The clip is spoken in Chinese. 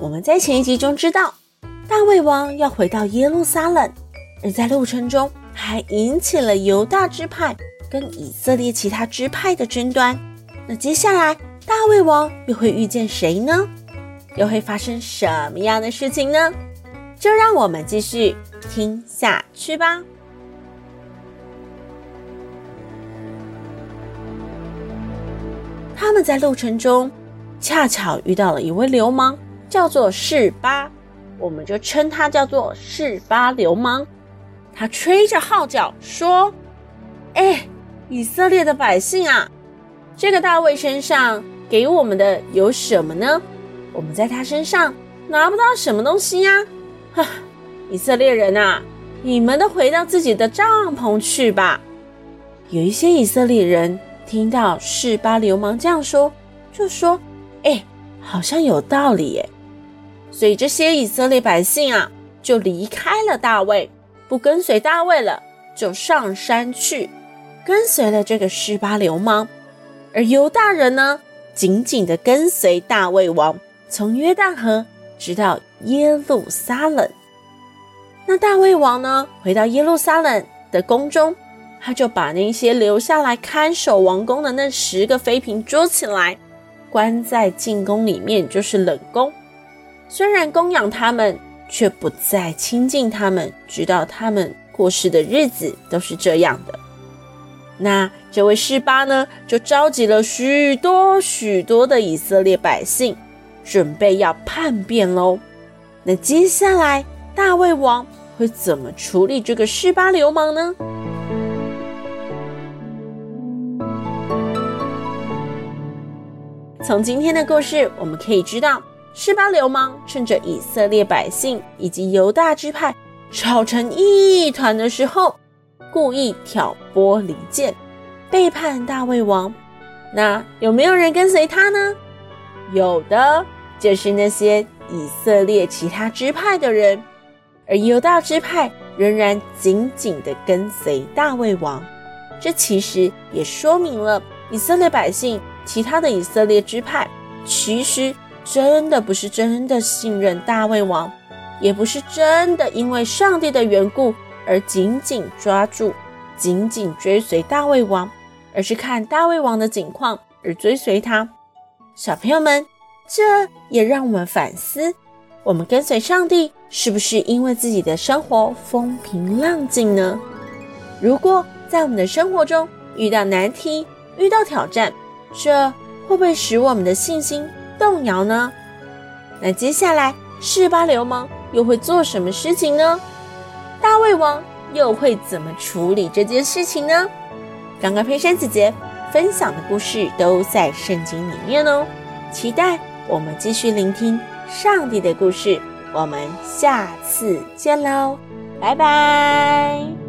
我们在前一集中知道，大卫王要回到耶路撒冷，而在路程中还引起了犹大支派跟以色列其他支派的争端。那接下来大卫王又会遇见谁呢？又会发生什么样的事情呢？就让我们继续听下去吧。他们在路程中恰巧遇到了一位流氓。叫做示巴，我们就称他叫做示巴流氓。他吹着号角说：“哎，以色列的百姓啊，这个大卫身上给我们的有什么呢？我们在他身上拿不到什么东西呀！哈，以色列人啊，你们都回到自己的帐篷去吧。”有一些以色列人听到示巴流氓这样说，就说：“哎，好像有道理耶。”所以这些以色列百姓啊，就离开了大卫，不跟随大卫了，就上山去跟随了这个示巴流氓。而犹大人呢，紧紧地跟随大卫王，从约旦河直到耶路撒冷。那大卫王呢，回到耶路撒冷的宫中，他就把那些留下来看守王宫的那十个妃嫔捉起来，关在禁宫里面，就是冷宫。虽然供养他们，却不再亲近他们，直到他们过世的日子都是这样的。那这位示巴呢，就召集了许多许多的以色列百姓，准备要叛变喽。那接下来大卫王会怎么处理这个示巴流氓呢？从今天的故事，我们可以知道。示巴流氓趁着以色列百姓以及犹大支派吵成一团的时候，故意挑拨离间，背叛大卫王。那有没有人跟随他呢？有的，就是那些以色列其他支派的人，而犹大支派仍然紧紧地跟随大卫王。这其实也说明了以色列百姓其他的以色列支派其实。真的不是真的信任大卫王，也不是真的因为上帝的缘故而紧紧抓住、紧紧追随大卫王，而是看大卫王的景况而追随他。小朋友们，这也让我们反思：我们跟随上帝是不是因为自己的生活风平浪静呢？如果在我们的生活中遇到难题、遇到挑战，这会不会使我们的信心动摇呢？那接下来示巴流氓又会做什么事情呢？大卫王又会怎么处理这件事情呢？刚刚佩珊姐姐分享的故事都在圣经里面哦，期待我们继续聆听上帝的故事。我们下次见喽，拜拜。